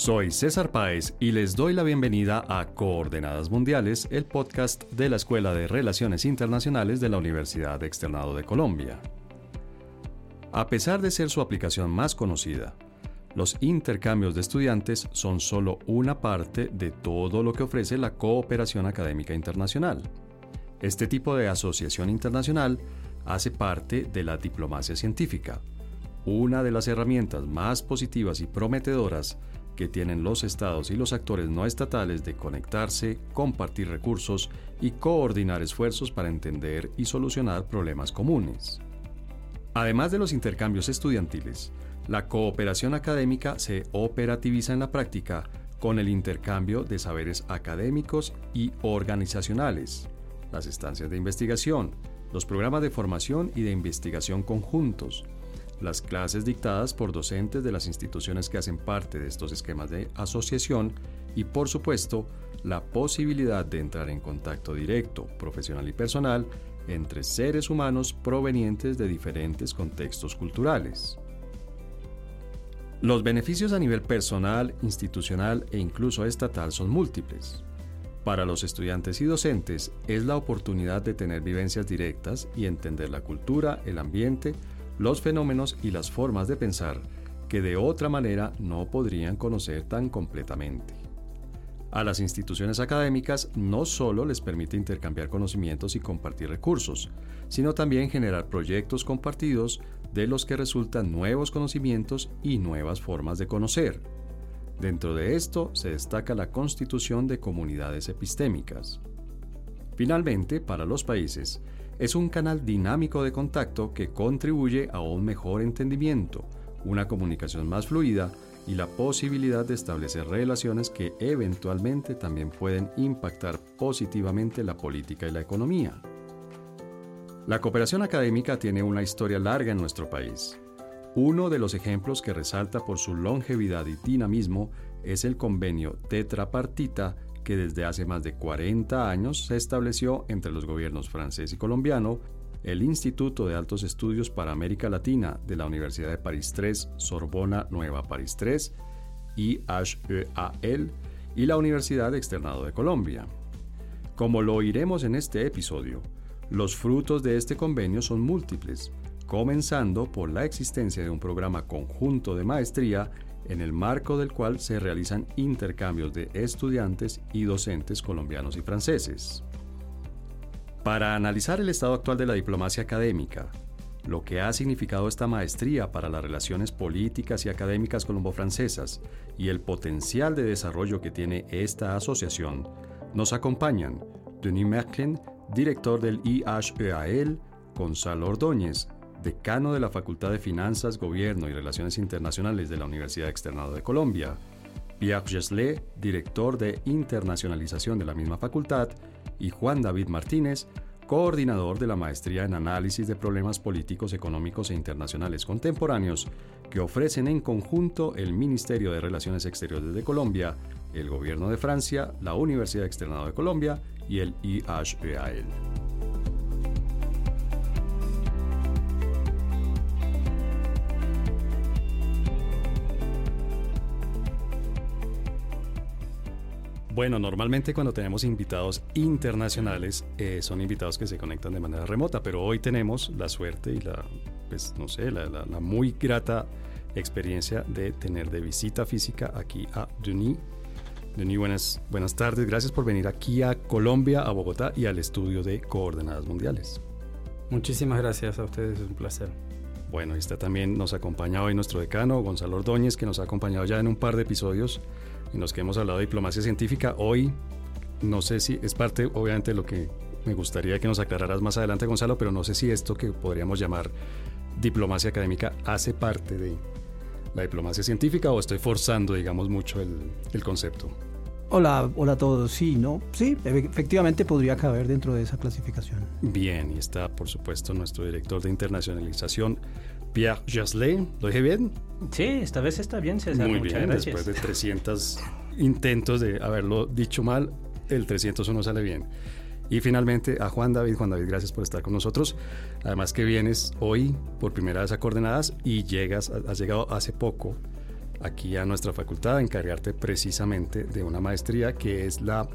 Soy César Páez y les doy la bienvenida a Coordenadas Mundiales, el podcast de la Escuela de Relaciones Internacionales de la Universidad Externado de Colombia. A pesar de ser su aplicación más conocida, los intercambios de estudiantes son solo una parte de todo lo que ofrece la cooperación académica internacional. Este tipo de asociación internacional hace parte de la diplomacia científica, una de las herramientas más positivas y prometedoras que tienen los estados y los actores no estatales de conectarse, compartir recursos y coordinar esfuerzos para entender y solucionar problemas comunes. Además de los intercambios estudiantiles, la cooperación académica se operativiza en la práctica con el intercambio de saberes académicos y organizacionales, las estancias de investigación, los programas de formación y de investigación conjuntos, las clases dictadas por docentes de las instituciones que hacen parte de estos esquemas de asociación y por supuesto la posibilidad de entrar en contacto directo, profesional y personal entre seres humanos provenientes de diferentes contextos culturales. Los beneficios a nivel personal, institucional e incluso estatal son múltiples. Para los estudiantes y docentes es la oportunidad de tener vivencias directas y entender la cultura, el ambiente, los fenómenos y las formas de pensar que de otra manera no podrían conocer tan completamente. A las instituciones académicas no solo les permite intercambiar conocimientos y compartir recursos, sino también generar proyectos compartidos de los que resultan nuevos conocimientos y nuevas formas de conocer. Dentro de esto se destaca la constitución de comunidades epistémicas. Finalmente, para los países, es un canal dinámico de contacto que contribuye a un mejor entendimiento, una comunicación más fluida y la posibilidad de establecer relaciones que eventualmente también pueden impactar positivamente la política y la economía. La cooperación académica tiene una historia larga en nuestro país. Uno de los ejemplos que resalta por su longevidad y dinamismo es el convenio tetrapartita que desde hace más de 40 años se estableció entre los gobiernos francés y colombiano, el Instituto de Altos Estudios para América Latina de la Universidad de París III, Sorbona Nueva París III, IHEAL, y la Universidad Externado de Colombia. Como lo oiremos en este episodio, los frutos de este convenio son múltiples, comenzando por la existencia de un programa conjunto de maestría en el marco del cual se realizan intercambios de estudiantes y docentes colombianos y franceses. Para analizar el estado actual de la diplomacia académica, lo que ha significado esta maestría para las relaciones políticas y académicas colombo-francesas y el potencial de desarrollo que tiene esta asociación, nos acompañan Denis Merklin, director del IHEAL, Gonzalo Ordóñez, decano de la Facultad de Finanzas, Gobierno y Relaciones Internacionales de la Universidad Externado de Colombia, Pierre Gesley, director de Internacionalización de la misma facultad, y Juan David Martínez, coordinador de la Maestría en Análisis de Problemas Políticos, Económicos e Internacionales Contemporáneos, que ofrecen en conjunto el Ministerio de Relaciones Exteriores de Colombia, el Gobierno de Francia, la Universidad Externado de Colombia y el IHEAL. Bueno, normalmente cuando tenemos invitados internacionales eh, son invitados que se conectan de manera remota, pero hoy tenemos la suerte y la, pues no sé, la, muy grata experiencia de tener de visita física aquí a Denis. Denis, buenas, buenas tardes. Gracias por venir aquí a Colombia, a Bogotá y al estudio de Coordenadas Mundiales. Muchísimas gracias a ustedes, es un placer. Bueno, está también nos acompaña hoy nuestro decano, Gonzalo Ordóñez, que nos ha acompañado ya en un par de episodios en los que hemos hablado de diplomacia científica. Hoy, no sé si es parte, obviamente, de lo que me gustaría que nos aclararas más adelante, Gonzalo, pero no sé si esto que podríamos llamar diplomacia académica hace parte de la diplomacia científica o estoy forzando, digamos, mucho el, el concepto. Hola, hola a todos. Sí, ¿no? Sí, efectivamente podría caber dentro de esa clasificación. Bien, y está, por supuesto, nuestro director de internacionalización, Pierre Jasley. ¿Lo dije bien? Sí, esta vez está bien, César. Muy bien, después de 300 intentos de haberlo dicho mal, el 301 sale bien. Y finalmente a Juan David. Juan David, gracias por estar con nosotros. Además que vienes hoy por primera vez a Coordenadas y llegas, has llegado hace poco aquí a nuestra facultad a encargarte precisamente de una maestría que es la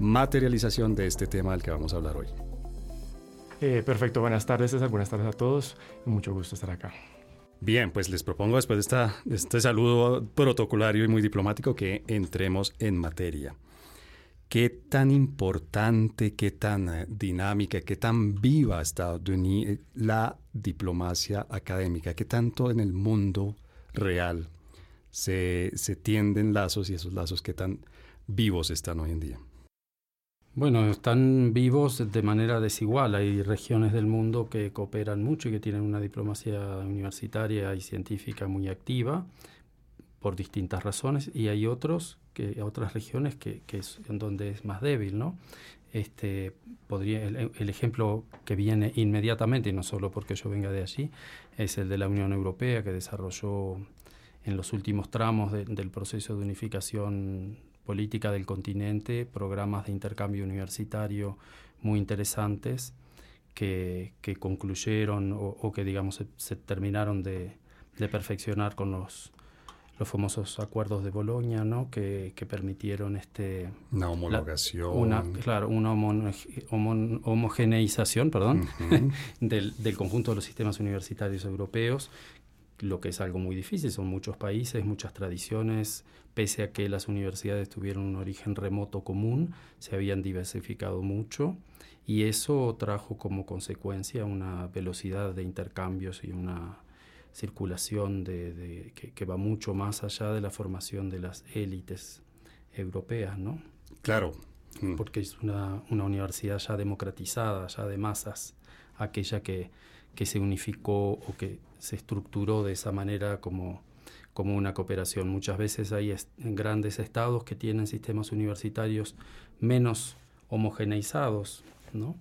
materialización de este tema del que vamos a hablar hoy. Eh, perfecto, buenas tardes César, buenas tardes a todos, mucho gusto estar acá. Bien, pues les propongo después de, este saludo protocolario y muy diplomático que entremos en materia. ¿Qué tan importante, qué tan eh, dinámica, qué tan viva está la diplomacia académica? ¿Qué tanto en el mundo real se, se tienden lazos y esos lazos qué tan vivos están hoy en día? Bueno, están vivos de manera desigual. Hay regiones del mundo que cooperan mucho y que tienen una diplomacia universitaria y científica muy activa por distintas razones y hay otros que otras regiones que, es en donde es más débil, ¿no? Este podría el, ejemplo que viene inmediatamente y no solo porque yo venga de allí es el de la Unión Europea que desarrolló en los últimos tramos del proceso de unificación política del continente, programas de intercambio universitario muy interesantes que, que concluyeron o, que, digamos, se, terminaron de, de, perfeccionar con los, los famosos acuerdos de Bolonia, ¿no? que, que permitieron este, una homologación. una, claro, una homogeneización perdón, del, del conjunto de los sistemas universitarios europeos lo que es algo muy difícil. Son muchos países, muchas tradiciones, pese a que las universidades tuvieron un origen remoto común, se habían diversificado mucho y eso trajo como consecuencia una velocidad de intercambios y una circulación de, que, va mucho más allá de la formación de las élites europeas, ¿no? Claro. Mm. Porque es una, una universidad ya democratizada, ya de masas, aquella que, que se unificó o que se estructuró de esa manera como, como una cooperación. Muchas veces hay grandes estados que tienen sistemas universitarios menos homogeneizados, ¿no?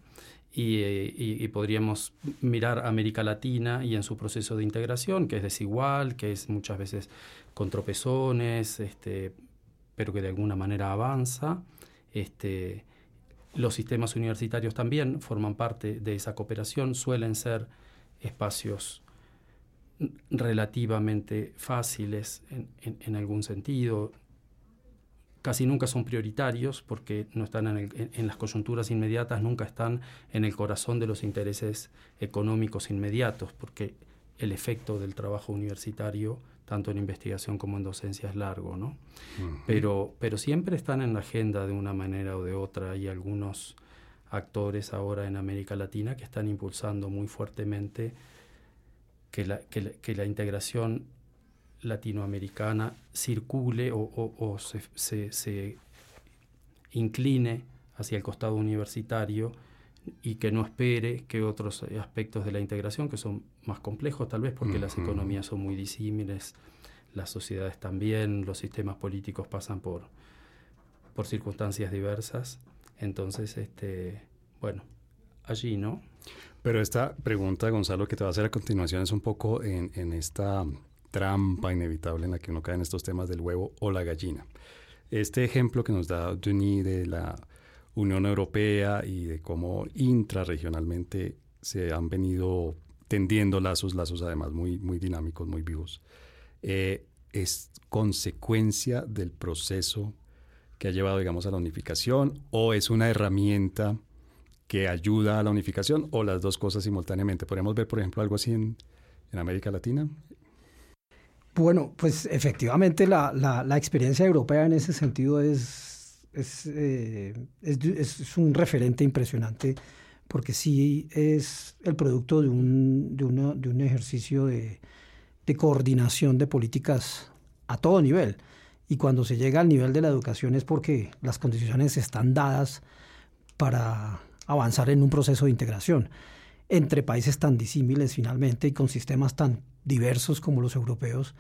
Eh, y, podríamos mirar América Latina y en su proceso de integración, que es desigual, que es muchas veces con tropezones, este, pero que de alguna manera avanza. Este, los sistemas universitarios también forman parte de esa cooperación, suelen ser espacios relativamente fáciles en, algún sentido. Casi nunca son prioritarios porque no están en, las coyunturas inmediatas, nunca están en el corazón de los intereses económicos inmediatos, porque el efecto del trabajo universitario, tanto en investigación como en docencia, es largo, ¿no? pero, pero siempre están en la agenda de una manera o de otra. Hay algunos actores ahora en América Latina que están impulsando muy fuertemente que la, que la, integración latinoamericana circule o, se, se, incline hacia el costado universitario y que no espere que otros aspectos de la integración, que son más complejos tal vez porque las economías son muy disímiles, las sociedades también, los sistemas políticos pasan por, por circunstancias diversas. Entonces, este, bueno, allí, ¿no? Pero esta pregunta, Gonzalo, que te va a hacer a continuación es un poco en, esta trampa inevitable en la que uno cae en estos temas del huevo o la gallina. Este ejemplo que nos da Denis de la Unión Europea y de cómo intrarregionalmente se han venido tendiendo lazos, lazos además muy, muy dinámicos, muy vivos, eh, es consecuencia del proceso que ha llevado, digamos, a la unificación o es una herramienta que ayuda a la unificación o las dos cosas simultáneamente. ¿Podríamos ver, por ejemplo, algo así en, América Latina? Bueno, pues efectivamente la, la, experiencia europea en ese sentido es, es, eh, es, un referente impresionante porque sí es el producto de un, de de un ejercicio de, de coordinación de políticas a todo nivel. Y cuando se llega al nivel de la educación es porque las condiciones están dadas para avanzar en un proceso de integración entre países tan disímiles finalmente y con sistemas tan diversos como los europeos,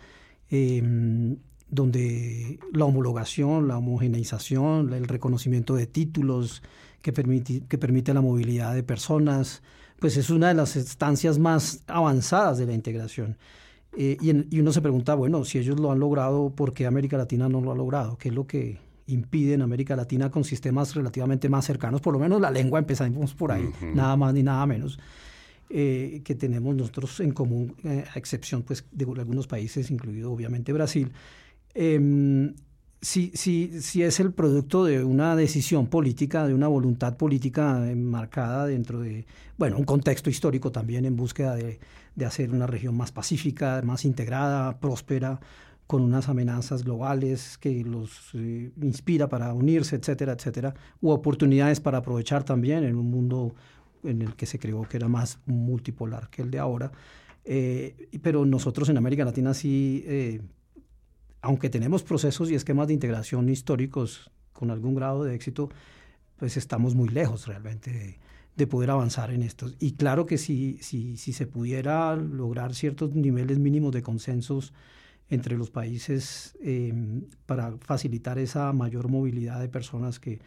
em, donde la homologación, la homogeneización, el reconocimiento de títulos que permite, que permite la movilidad de personas, pues es una de las estancias más avanzadas de la integración. Eh, y, y, uno se pregunta, bueno, si ellos lo han logrado, ¿por qué América Latina no lo ha logrado? ¿Qué es lo que impide en América Latina con sistemas relativamente más cercanos, por lo menos la lengua empezamos por ahí, nada más ni nada menos. eh, que tenemos nosotros en común, eh, a excepción pues, de algunos países, incluido obviamente Brasil, em, si, si, si, es el producto de una decisión política, de una voluntad política marcada dentro de, bueno, un contexto histórico también en búsqueda de, de hacer una región más pacífica, más integrada, próspera, con unas amenazas globales que los eh, inspira para unirse, etcétera, etcétera, u oportunidades para aprovechar también en un mundo en el que se creó que era más multipolar que el de ahora. Eh, pero nosotros en América Latina sí, eh, aunque tenemos procesos y esquemas de integración históricos con algún grado de éxito, pues estamos muy lejos realmente de, poder avanzar en estos. Y claro que si, si, si se pudiera lograr ciertos niveles mínimos de consensos entre los países eh, para facilitar esa mayor movilidad de personas que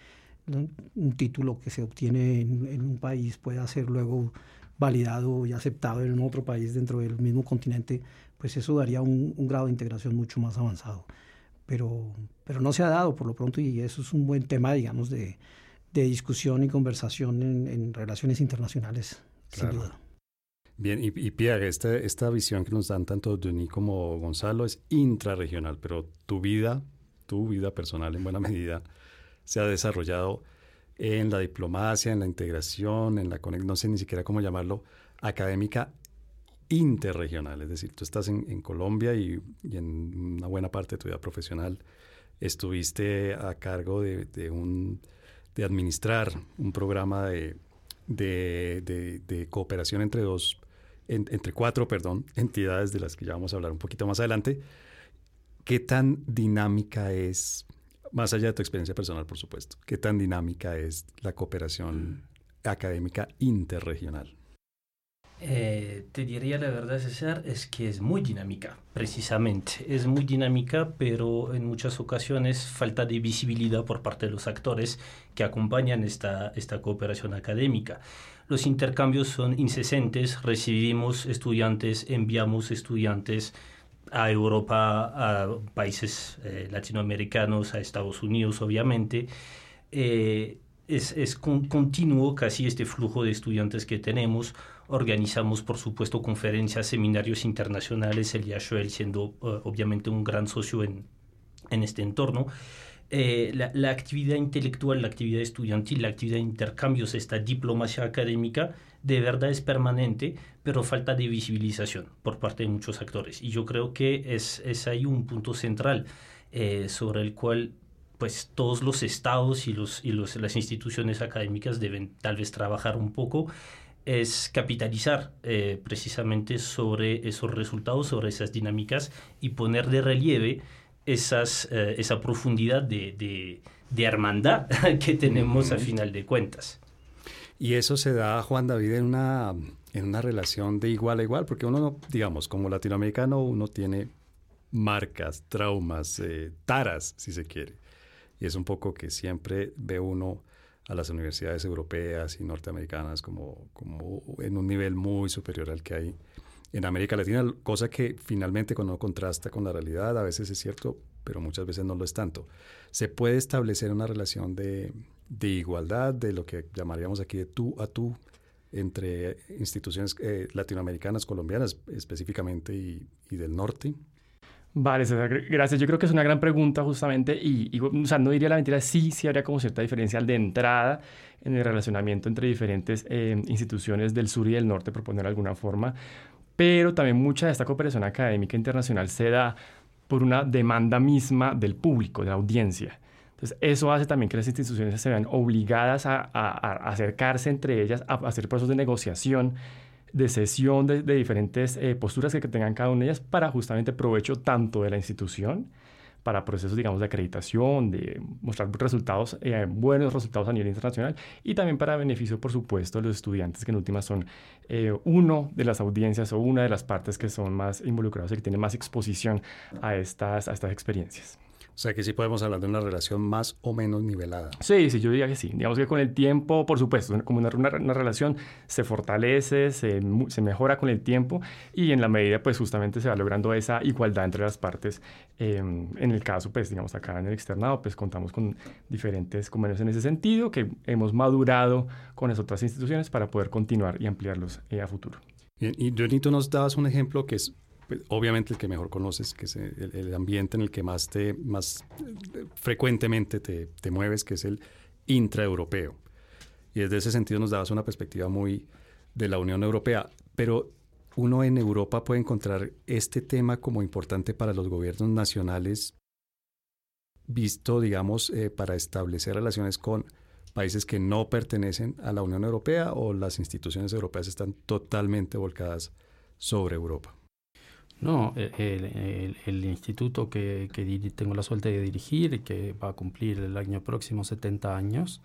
un título que se obtiene en, un país pueda ser luego validado y aceptado en otro país dentro del mismo continente, pues eso daría un, grado de integración mucho más avanzado. Pero, pero no se ha dado por lo pronto y eso es un buen tema, digamos, de, de discusión y conversación en, relaciones internacionales, sin duda. Bien, y, y Pierre, esta, esta visión que nos dan tanto Denis como Gonzalo es intrarregional, pero tu vida, tu vida personal en buena medida, se ha desarrollado en la diplomacia, en la integración, en la no sé ni siquiera cómo llamarlo, académica interregional. Es decir, tú estás en, Colombia y, en una buena parte de tu vida profesional estuviste a cargo de, un, de administrar un programa de, de, cooperación entre dos, entre cuatro, perdón, entidades de las que ya vamos a hablar un poquito más adelante. ¿Qué tan dinámica es más allá de tu experiencia personal, por supuesto, ¿qué tan dinámica es la cooperación académica interregional? Eh, te diría la verdad, César, es que es muy dinámica, precisamente. Es muy dinámica, pero en muchas ocasiones falta de visibilidad por parte de los actores que acompañan esta, esta cooperación académica. Los intercambios son incesantes, recibimos estudiantes, enviamos estudiantes, a Europa, a países eh, latinoamericanos, a Estados Unidos, obviamente. Eh, es, es continuo casi este flujo de estudiantes que tenemos. Organizamos, por supuesto, conferencias, seminarios internacionales, el IASHOEL siendo eh, obviamente un gran socio en, en este entorno. la, la, actividad intelectual, la actividad estudiantil, la actividad de intercambios, esta diplomacia académica, de verdad es permanente, pero falta de visibilización por parte de muchos actores. Y yo creo que es, es ahí un punto central eh, sobre el cual pues todos los estados y, los, y los, las instituciones académicas deben tal vez trabajar un poco es capitalizar eh, precisamente sobre esos resultados, sobre esas dinámicas y poner de relieve esas, eh, esa profundidad de, de, de hermandad que tenemos a final de cuentas. Y eso se da, Juan David, en una, en una relación de igual a igual, porque uno, digamos, como latinoamericano, uno tiene marcas, traumas, eh, taras, si se quiere. Y es un poco que siempre ve uno a las universidades europeas y norteamericanas como, como en un nivel muy superior al que hay en América Latina, cosa que finalmente cuando contrasta con la realidad a veces es cierto, pero muchas veces no lo es tanto. Se puede establecer una relación de, de igualdad, de lo que llamaríamos aquí de tú a tú, entre instituciones eh, latinoamericanas, colombianas específicamente y, del norte? Vale, César, gracias. Yo creo que es una gran pregunta justamente y, o sea, no diría la mentira, sí, sí habría como cierta diferencia de entrada en el relacionamiento entre diferentes eh, instituciones del sur y del norte, por poner de alguna forma, pero también mucha de esta cooperación académica internacional se da por una demanda misma del público, de la audiencia. Entonces, eso hace también que las instituciones se vean obligadas a, acercarse entre ellas, a hacer procesos de negociación, de sesión de, diferentes eh, posturas que, tengan cada una de ellas para justamente provecho tanto de la institución, para procesos, digamos, de acreditación, de mostrar resultados, eh, buenos resultados a nivel internacional y también para beneficio, por supuesto, de los estudiantes que en última son eh, uno de las audiencias o una de las partes que son más involucrados y que tienen más exposición a estas, a estas experiencias. O sea que sí podemos hablar de una relación más o menos nivelada. Sí, sí, yo diría que sí. Digamos que con el tiempo, por supuesto, como una, una, relación se fortalece, se, se, mejora con el tiempo y en la medida, pues justamente se va logrando esa igualdad entre las partes. Em, en el caso, pues digamos acá en el externado, pues contamos con diferentes convenios en ese sentido que hemos madurado con las otras instituciones para poder continuar y ampliarlos eh, a futuro. Y, y tú nos dabas un ejemplo que es pues, obviamente el que mejor conoces, que es el, ambiente en el que más, te, más eh, frecuentemente te, te, mueves, que es el intraeuropeo. Y desde ese sentido nos dabas una perspectiva muy de la Unión Europea. Pero uno en Europa puede encontrar este tema como importante para los gobiernos nacionales, visto, digamos, eh, para establecer relaciones con países que no pertenecen a la Unión Europea o las instituciones europeas están totalmente volcadas sobre Europa. No, el, el, instituto que, tengo la suerte de dirigir que va a cumplir el año próximo 70 años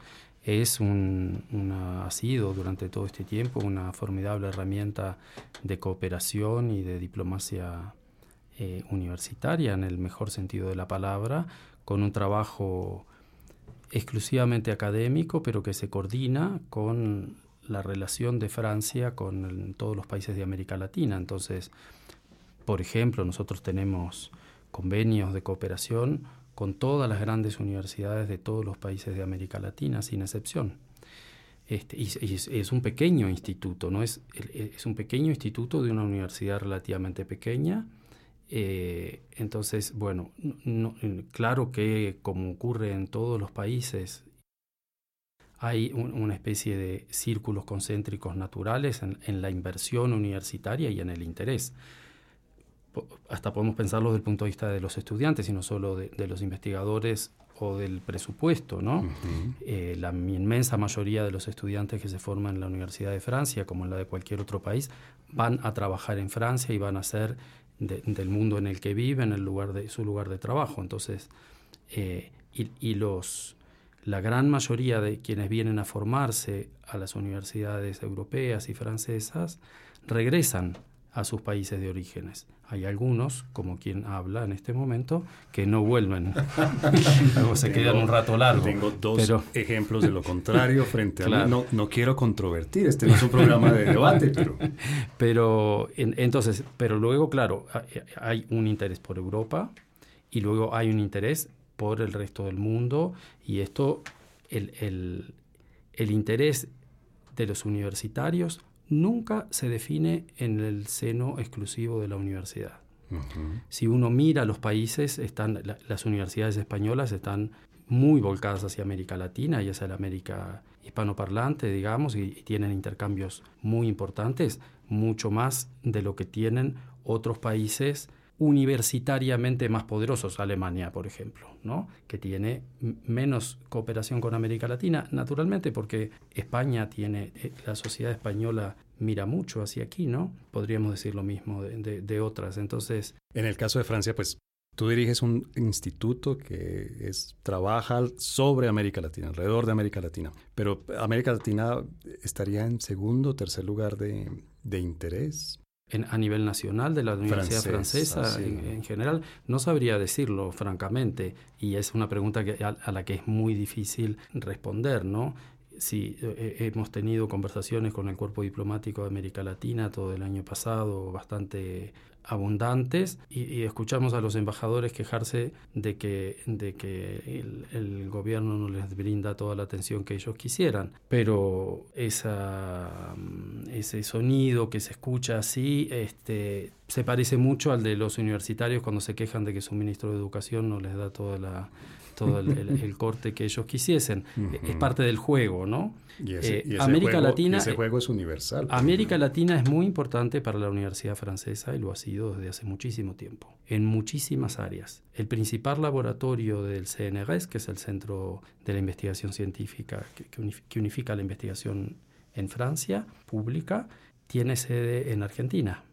es un, una, ha sido durante todo este tiempo una formidable herramienta de cooperación y de diplomacia eh, universitaria en el mejor sentido de la palabra, con un trabajo exclusivamente académico, pero que se coordina con la relación de Francia con todos los países de América Latina. Entonces, por ejemplo, nosotros tenemos convenios de cooperación con todas las grandes universidades de todos los países de América Latina, sin excepción. Este, y, es, un pequeño instituto, ¿no? Es, es un pequeño instituto de una universidad relativamente pequeña. Eh, entonces, bueno, claro que como ocurre en todos los países, hay una especie de círculos concéntricos naturales en la inversión universitaria y en el interés hasta podemos pensarlo desde el punto de vista de los estudiantes y no solo de, los investigadores o del presupuesto, ¿no? Eh, la inmensa mayoría de los estudiantes que se forman en la Universidad de Francia, como en la de cualquier otro país, van a trabajar en Francia y van a ser del mundo en el que viven, el lugar de su lugar de trabajo. Entonces, eh, y, y, los la gran mayoría de quienes vienen a formarse a las universidades europeas y francesas regresan a sus países de orígenes. Hay algunos, como quien habla en este momento, que no vuelven. o se quedan un rato largo. Tengo dos ejemplos de lo contrario frente a mí. No, no, quiero controvertir, este no es un programa de debate, pero... pero entonces, pero luego, claro, hay un interés por Europa y luego hay un interés por el resto del mundo y esto, el, el, el interés de los universitarios nunca se define en el seno exclusivo de la universidad. Si uno mira los países, están, las universidades españolas están muy volcadas hacia América Latina y hacia la América hispanoparlante, digamos, y, tienen intercambios muy importantes, mucho más de lo que tienen otros países universitariamente más poderosos, Alemania, por ejemplo, ¿no? que tiene menos cooperación con América Latina, naturalmente porque España tiene, eh, la sociedad española mira mucho hacia aquí, ¿no? Podríamos decir lo mismo de, otras. Entonces... En el caso de Francia, pues tú diriges un instituto que es, trabaja sobre América Latina, alrededor de América Latina, pero América Latina estaría en segundo o tercer lugar de, de interés a nivel nacional de la Universidad Francesa, en, general, no sabría decirlo francamente y es una pregunta que, a, la que es muy difícil responder, ¿no? Sí, eh, hemos tenido conversaciones con el cuerpo diplomático de América Latina todo el año pasado, bastante abundantes y, escuchamos a los embajadores quejarse de que, de que el, gobierno no les brinda toda la atención que ellos quisieran. Pero esa, mm, ese sonido que se escucha así este, se parece mucho al de los universitarios cuando se quejan de que su ministro de Educación no les da toda la todo el, corte que ellos quisiesen. Es parte del juego, ¿no? Y ese, eh, América juego, Latina, ese juego es universal. América Latina es muy importante para la Universidad Francesa y lo ha sido desde hace muchísimo tiempo, en muchísimas áreas. El principal laboratorio del CNRS, que es el Centro de la Investigación Científica que, unifica la investigación en Francia, pública, tiene sede en Argentina.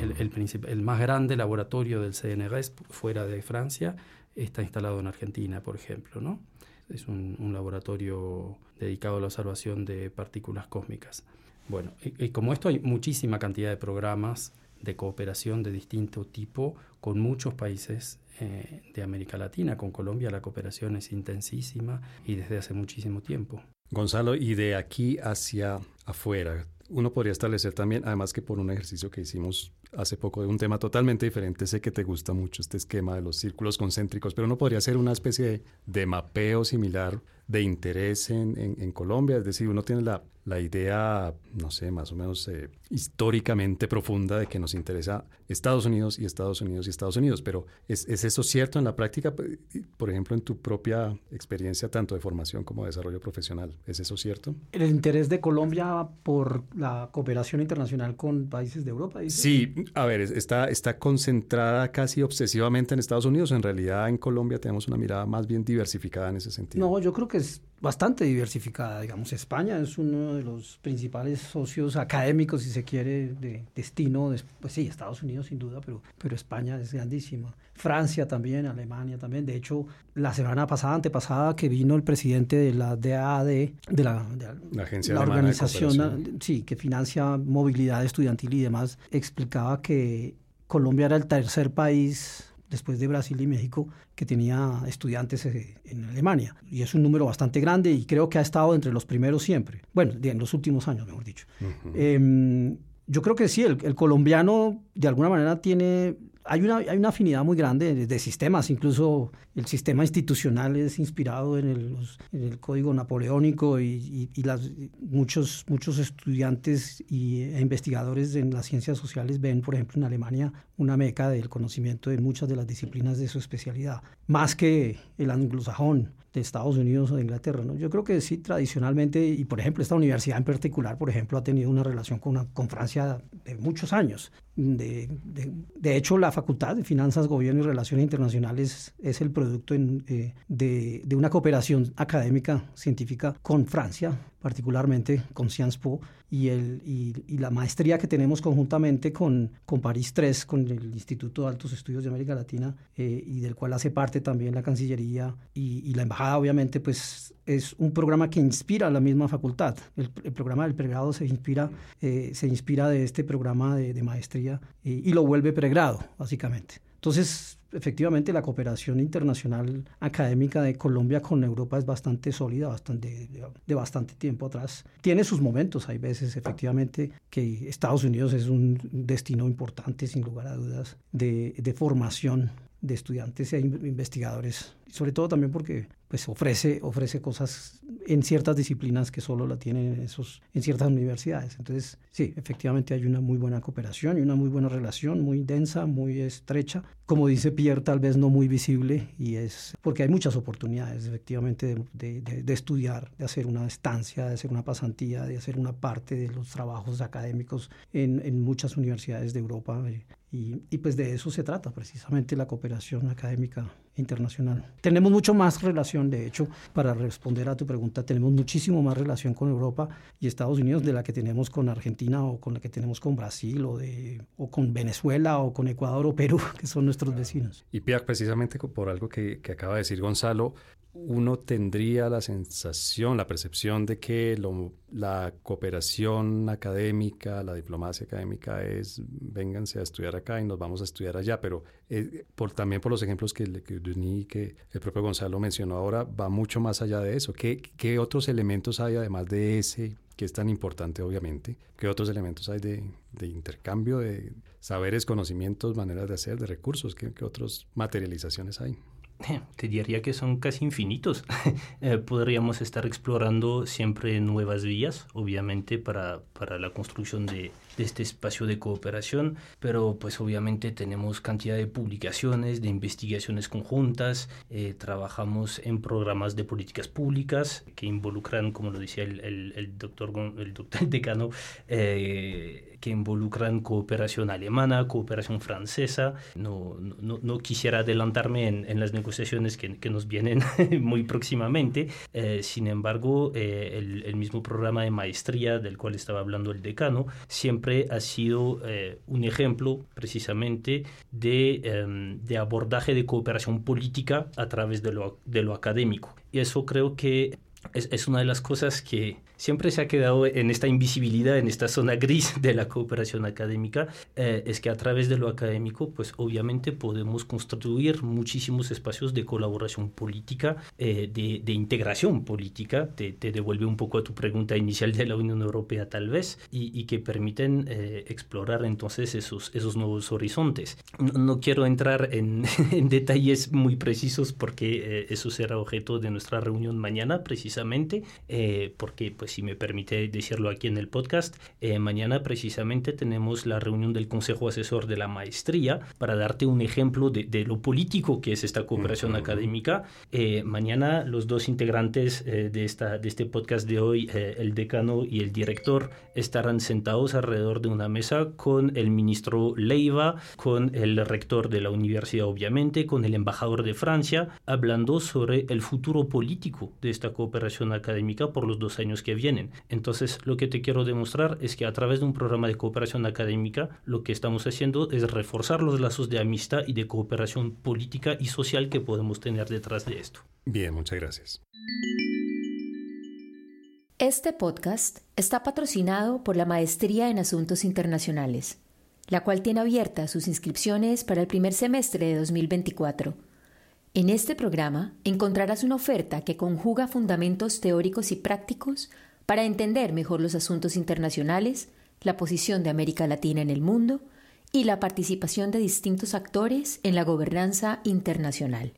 el, el, el, más grande laboratorio del CNRS fuera de Francia está instalado en Argentina, por ejemplo, ¿no? Es un, laboratorio dedicado a la observación de partículas cósmicas. Bueno, y, como esto hay muchísima cantidad de programas de cooperación de distinto tipo con muchos países eh, de América Latina. Con Colombia la cooperación es intensísima y desde hace muchísimo tiempo. Gonzalo, y de aquí hacia afuera, uno podría establecer también, además que por un ejercicio que hicimos hace poco de un tema totalmente diferente, sé que te gusta mucho este esquema de los círculos concéntricos, pero uno podría hacer una especie de mapeo similar de interés en, en, Colombia? Es decir, uno tiene la, la idea, no sé, más o menos eh, históricamente profunda de que nos interesa Estados Unidos y Estados Unidos y Estados Unidos, pero ¿es, ¿es, eso cierto en la práctica? Por ejemplo, en tu propia experiencia, tanto de formación como de desarrollo profesional, ¿es eso cierto? El interés de Colombia por la cooperación internacional con países de Europa. Sí, a ver, está, está concentrada casi obsesivamente en Estados Unidos. En realidad, en Colombia tenemos una mirada más bien diversificada en ese sentido. No, yo creo que es bastante diversificada. Digamos, España es uno de los principales socios académicos, si se quiere, de destino. pues sí, Estados Unidos sin duda, pero, pero España es grandísima. Francia también, Alemania también. De hecho, la semana pasada, antepasada, que vino el presidente de la DAAD, de la, la, agencia la organización sí, que financia movilidad estudiantil y demás, explicaba que Colombia era el tercer país después de Brasil y México, que tenía estudiantes eh, en Alemania. Y es un número bastante grande y creo que ha estado entre los primeros siempre. Bueno, en los últimos años, mejor dicho. Em, yo creo que sí, el, colombiano de alguna manera tiene hay una, hay una afinidad muy grande de, sistemas, incluso el sistema institucional es inspirado en el, en el código napoleónico y, y, las, muchos, muchos estudiantes y, e investigadores en las ciencias sociales ven, por ejemplo, en Alemania una meca del conocimiento de muchas de las disciplinas de su especialidad, más que el anglosajón de Estados Unidos o de Inglaterra. ¿no? Yo creo que sí, tradicionalmente, y por ejemplo, esta universidad en particular, por ejemplo, ha tenido una relación con, una, con Francia de muchos años. De, de, hecho, la Facultad de Finanzas, Gobierno y Relaciones Internacionales es el producto eh, de, de, una cooperación académica, científica con Francia, particularmente con Sciences Po, y, el, y, la maestría que tenemos conjuntamente con, con París 3, con el Instituto de Altos Estudios de América Latina, eh, y del cual hace parte también la Cancillería y, la Embajada, obviamente, pues es un programa que inspira a la misma facultad. El, programa del pregrado se inspira, eh, se inspira de este programa de, maestría y lo vuelve pregrado, básicamente. Entonces, efectivamente, la cooperación internacional académica de Colombia con Europa es bastante sólida, bastante, de, bastante tiempo atrás. Tiene sus momentos, hay veces, efectivamente, que Estados Unidos es un destino importante, sin lugar a dudas, de, de formación de estudiantes e investigadores, sobre todo también porque pues ofrece, ofrece cosas en ciertas disciplinas que solo la tienen en, esos, en ciertas universidades. Entonces, sí, efectivamente hay una muy buena cooperación y una muy buena relación, muy densa, muy estrecha. Como dice Pierre, tal vez no muy visible, y es porque hay muchas oportunidades, efectivamente, de, de, estudiar, de hacer una estancia, de hacer una pasantía, de hacer una parte de los trabajos académicos en, en muchas universidades de Europa. Y, y pues de eso se trata precisamente la cooperación académica internacional. Tenemos mucho más relación, de hecho, para responder a tu pregunta, tenemos muchísimo más relación con Europa y Estados Unidos de la que tenemos con Argentina o con la que tenemos con Brasil o, de, o con Venezuela o con Ecuador o Perú, que son nuestros vecinos. Y Pierre, precisamente por algo que, que acaba de decir Gonzalo, uno tendría la sensación, la percepción de que la cooperación académica, la diplomacia académica es vénganse a estudiar acá y nos vamos a estudiar allá, pero eh, también por los ejemplos que, que, el propio Gonzalo mencionó ahora, va mucho más allá de eso. ¿Qué, ¿Qué otros elementos hay además de ese, que es tan importante obviamente? ¿Qué otros elementos hay de, de intercambio de saberes, conocimientos, maneras de hacer, de recursos? ¿Qué, qué otras materializaciones hay? te diría que son casi infinitos. Eh, podríamos estar explorando siempre nuevas vías, obviamente, para, para la construcción de, de, este espacio de cooperación, pero pues obviamente tenemos cantidad de publicaciones, de investigaciones conjuntas, eh, trabajamos en programas de políticas públicas que involucran, como lo decía el, el, doctor, el doctor decano, eh, que involucran cooperación alemana, cooperación francesa. No, no, no quisiera adelantarme en, en las negociaciones que, que, nos vienen muy próximamente. Eh, sin embargo, eh, el, el, mismo programa de maestría del cual estaba hablando el decano siempre ha sido eh, un ejemplo precisamente de, em, de, abordaje de cooperación política a través de lo, de lo académico. Y eso creo que es, es una de las cosas que siempre se ha quedado en esta invisibilidad, en esta zona gris de la cooperación académica, eh, es que a través de lo académico, pues obviamente podemos construir muchísimos espacios de colaboración política, eh, de, integración política, te, devuelve un poco a tu pregunta inicial de la Unión Europea tal vez, y, que permiten eh, explorar entonces esos, esos nuevos horizontes. No, quiero entrar en, en, detalles muy precisos porque eso será objeto de nuestra reunión mañana precisamente, porque pues si me permite decirlo aquí en el podcast, eh, mañana precisamente tenemos la reunión del Consejo Asesor de la Maestría para darte un ejemplo de, lo político que es esta cooperación académica. Eh, mañana los dos integrantes eh, de, esta, de este podcast de hoy, el decano y el director, estarán sentados alrededor de una mesa con el ministro Leiva, con el rector de la universidad obviamente, con el embajador de Francia, hablando sobre el futuro político de esta cooperación académica por los dos años que vienen. Entonces, lo que te quiero demostrar es que a través de un programa de cooperación académica, lo que estamos haciendo es reforzar los lazos de amistad y de cooperación política y social que podemos tener detrás de esto. Bien, muchas gracias. Este podcast está patrocinado por la Maestría en Asuntos Internacionales, la cual tiene abiertas sus inscripciones para el primer semestre de 2024. En este programa encontrarás una oferta que conjuga fundamentos teóricos y prácticos para entender mejor los asuntos internacionales, la posición de América Latina en el mundo y la participación de distintos actores en la gobernanza internacional.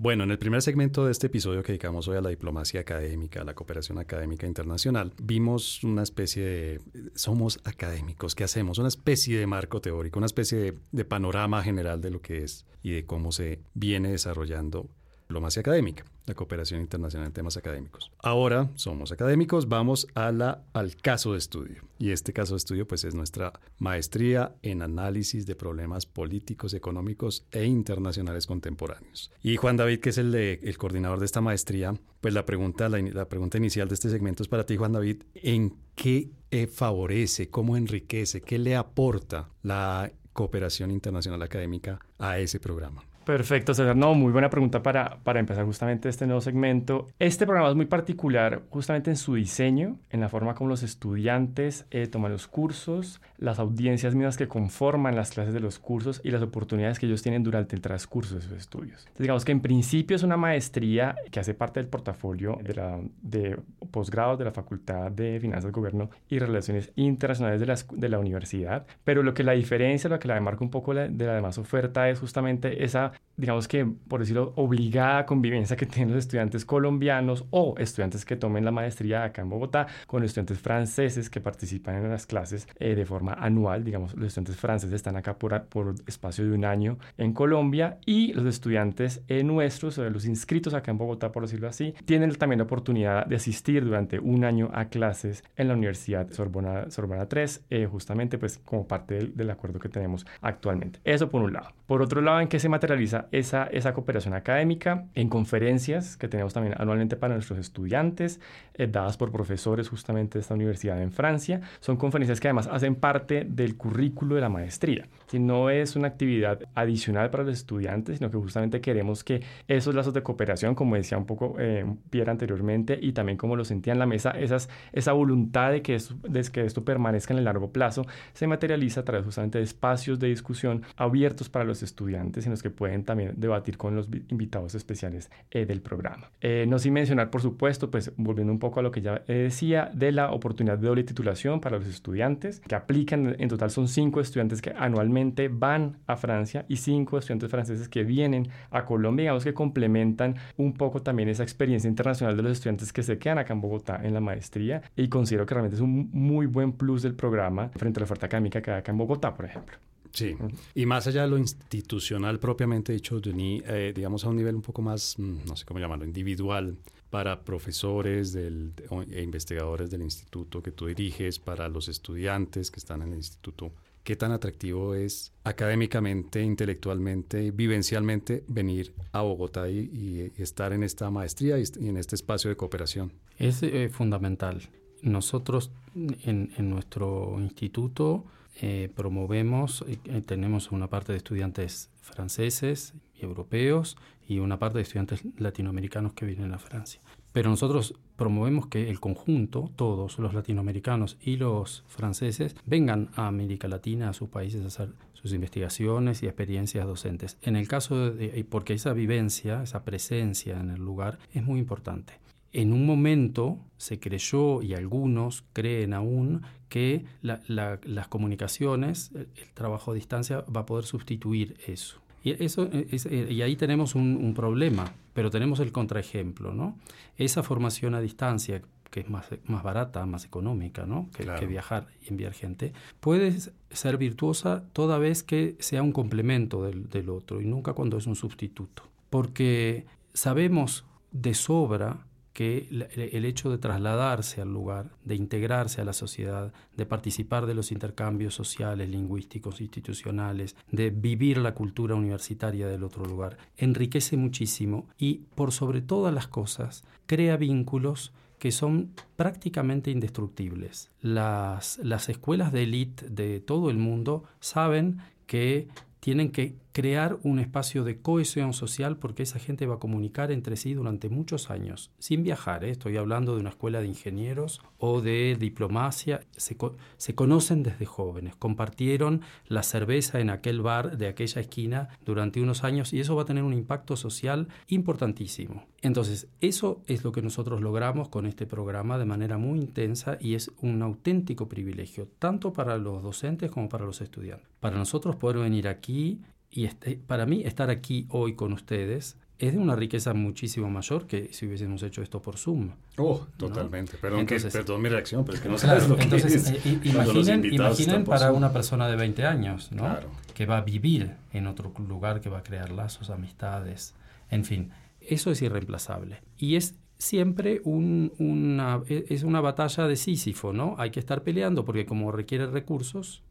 Bueno, en el primer segmento de este episodio que dedicamos hoy a la diplomacia académica, a la cooperación académica internacional, vimos una especie de, somos académicos, ¿qué hacemos? Una especie de marco teórico, una especie de panorama general de lo que es y de cómo se viene desarrollando diplomacia académica, la cooperación internacional en temas académicos. Ahora somos académicos, vamos a la, al caso de estudio. Y este caso de estudio pues es nuestra maestría en análisis de problemas políticos, económicos e internacionales contemporáneos. Y Juan David, que es el, coordinador de esta maestría, pues la pregunta, la, pregunta inicial de este segmento es para ti, Juan David, ¿en qué favorece, cómo enriquece, qué le aporta la cooperación internacional académica a ese programa? Perfecto, César. No, muy buena pregunta para, para empezar justamente este nuevo segmento. Este programa es muy particular justamente en su diseño, en la forma como los estudiantes eh, toman los cursos, las audiencias mismas que conforman las clases de los cursos y las oportunidades que ellos tienen durante el transcurso de sus estudios. digamos que en principio es una maestría que hace parte del portafolio de, la, de posgrado de la Facultad de Finanzas, Gobierno y Relaciones Internacionales de la, de la universidad, pero lo que la diferencia, lo que la demarca un poco de la demás oferta es justamente esa digamos que, por decirlo, obligada convivencia que tienen los estudiantes colombianos o estudiantes que tomen la maestría acá en Bogotá con estudiantes franceses que participan en las clases eh, de forma anual. Digamos, los estudiantes franceses están acá por, por espacio de un año en Colombia y los estudiantes eh, nuestros, los inscritos acá en Bogotá, por decirlo así, tienen también la oportunidad de asistir durante un año a clases en la Universidad Sorbona, Sorbona 3, eh, justamente pues como parte del, del acuerdo que tenemos actualmente. Eso por un lado. Por otro lado, ¿en qué se materializa esa, esa cooperación académica en conferencias que tenemos también anualmente para nuestros estudiantes, eh, dadas por profesores justamente de esta universidad en Francia. Son conferencias que además hacen parte del currículo de la maestría. Si no es una actividad adicional para los estudiantes, sino que justamente queremos que esos lazos de cooperación, como decía un poco eh, Pierre anteriormente, y también como lo sentía en la mesa, esas, esa voluntad de que, esto, de que esto permanezca en el largo plazo, se materializa a través justamente de espacios de discusión abiertos para los estudiantes en los que pueden también debatir con los invitados especiales eh, del programa. Eh, no sin mencionar, por supuesto, pues volviendo un poco a lo que ya eh, decía, de la oportunidad de doble titulación para los estudiantes que aplican, en total son cinco estudiantes que anualmente van a Francia y cinco estudiantes franceses que vienen a Colombia, digamos que complementan un poco también esa experiencia internacional de los estudiantes que se quedan acá en Bogotá en la maestría y considero que realmente es un muy buen plus del programa frente a la oferta académica que hay acá en Bogotá, por ejemplo. Sí, y más allá de lo institucional propiamente dicho, Denis, eh, digamos a un nivel un poco más, mm, no sé cómo llamarlo, individual, para profesores del, e investigadores del instituto que tú diriges, para los estudiantes que están en el instituto, ¿qué tan atractivo es académicamente, intelectualmente, vivencialmente venir a Bogotá y, estar en esta maestría y, en este espacio de cooperación? Es eh, fundamental. Nosotros en, en nuestro instituto eh, promovemos, eh, tenemos una parte de estudiantes franceses y europeos y una parte de estudiantes latinoamericanos que vienen a Francia. Pero nosotros promovemos que el conjunto, todos los latinoamericanos y los franceses, vengan a América Latina, a sus países, a hacer sus investigaciones y experiencias docentes. En el caso de, porque esa vivencia, esa presencia en el lugar es muy importante. En un momento se creyó, y algunos creen aún, que las comunicaciones, el, trabajo a distancia, va a poder sustituir eso. Y, eso y ahí tenemos un, problema, pero tenemos el contraejemplo, ¿no? Esa formación a distancia, que es más, más barata, más económica, ¿no? Que, que, viajar y enviar gente, puede ser virtuosa toda vez que sea un complemento del, del otro y nunca cuando es un sustituto. Porque sabemos de sobra que el hecho de trasladarse al lugar, de integrarse a la sociedad, de participar de los intercambios sociales, lingüísticos, institucionales, de vivir la cultura universitaria del otro lugar, enriquece muchísimo y, por sobre todas las cosas, crea vínculos que son prácticamente indestructibles. Las, las escuelas de élite de todo el mundo saben que tienen que crear un espacio de cohesión social porque esa gente va a comunicar entre sí durante muchos años, sin viajar. ¿eh? Estoy hablando de una escuela de ingenieros o de diplomacia. Se, se, conocen desde jóvenes, compartieron la cerveza en aquel bar de aquella esquina durante unos años y eso va a tener un impacto social importantísimo. Entonces, eso es lo que nosotros logramos con este programa de manera muy intensa y es un auténtico privilegio, tanto para los docentes como para los estudiantes. Para nosotros poder venir aquí y este, para mí estar aquí hoy con ustedes es de una riqueza muchísimo mayor que si hubiésemos hecho esto por Zoom. Oh, totalmente. Perdón, perdón mi reacción, pero es que no sabes lo que es. Eh, imaginen, imaginen para una persona de 20 años, ¿no? Que va a vivir en otro lugar, que va a crear lazos, amistades, en fin. Eso es irreemplazable. Y es siempre una, e, es una batalla de Sísifo, ¿no? Hay que estar peleando porque como requiere recursos,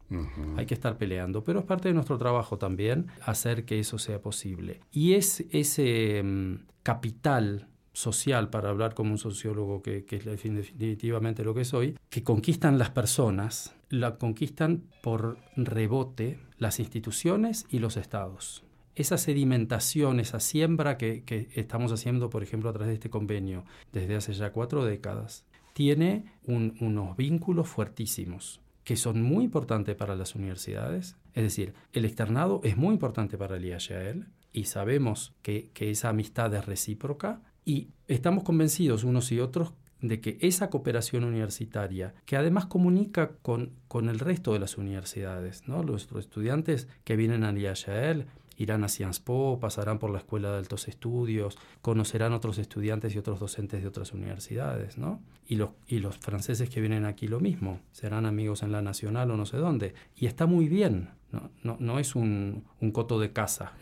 hay que estar peleando. Pero es parte de nuestro trabajo también hacer que eso sea posible. Y es ese mm, capital social, para hablar como un sociólogo que, que es definitivamente lo que soy, que conquistan las personas, la conquistan por rebote las instituciones y los estados esa sedimentación, esa siembra que, estamos haciendo, por ejemplo, a través de este convenio desde hace ya cuatro décadas, tiene unos vínculos fuertísimos que son muy importantes para las universidades. Es decir, el externado es muy importante para el IHL y sabemos que, esa amistad es recíproca y estamos convencidos unos y otros de que esa cooperación universitaria, que además comunica con, con el resto de las universidades, ¿no? los, estudiantes que vienen al IHL irán a Sciences Po, pasarán por la Escuela de Altos Estudios, conocerán otros estudiantes y otros docentes de otras universidades, ¿no? Y los, y los franceses que vienen aquí lo mismo, serán amigos en la Nacional o no sé dónde. Y está muy bien, no, no, no es un, un, coto de casa,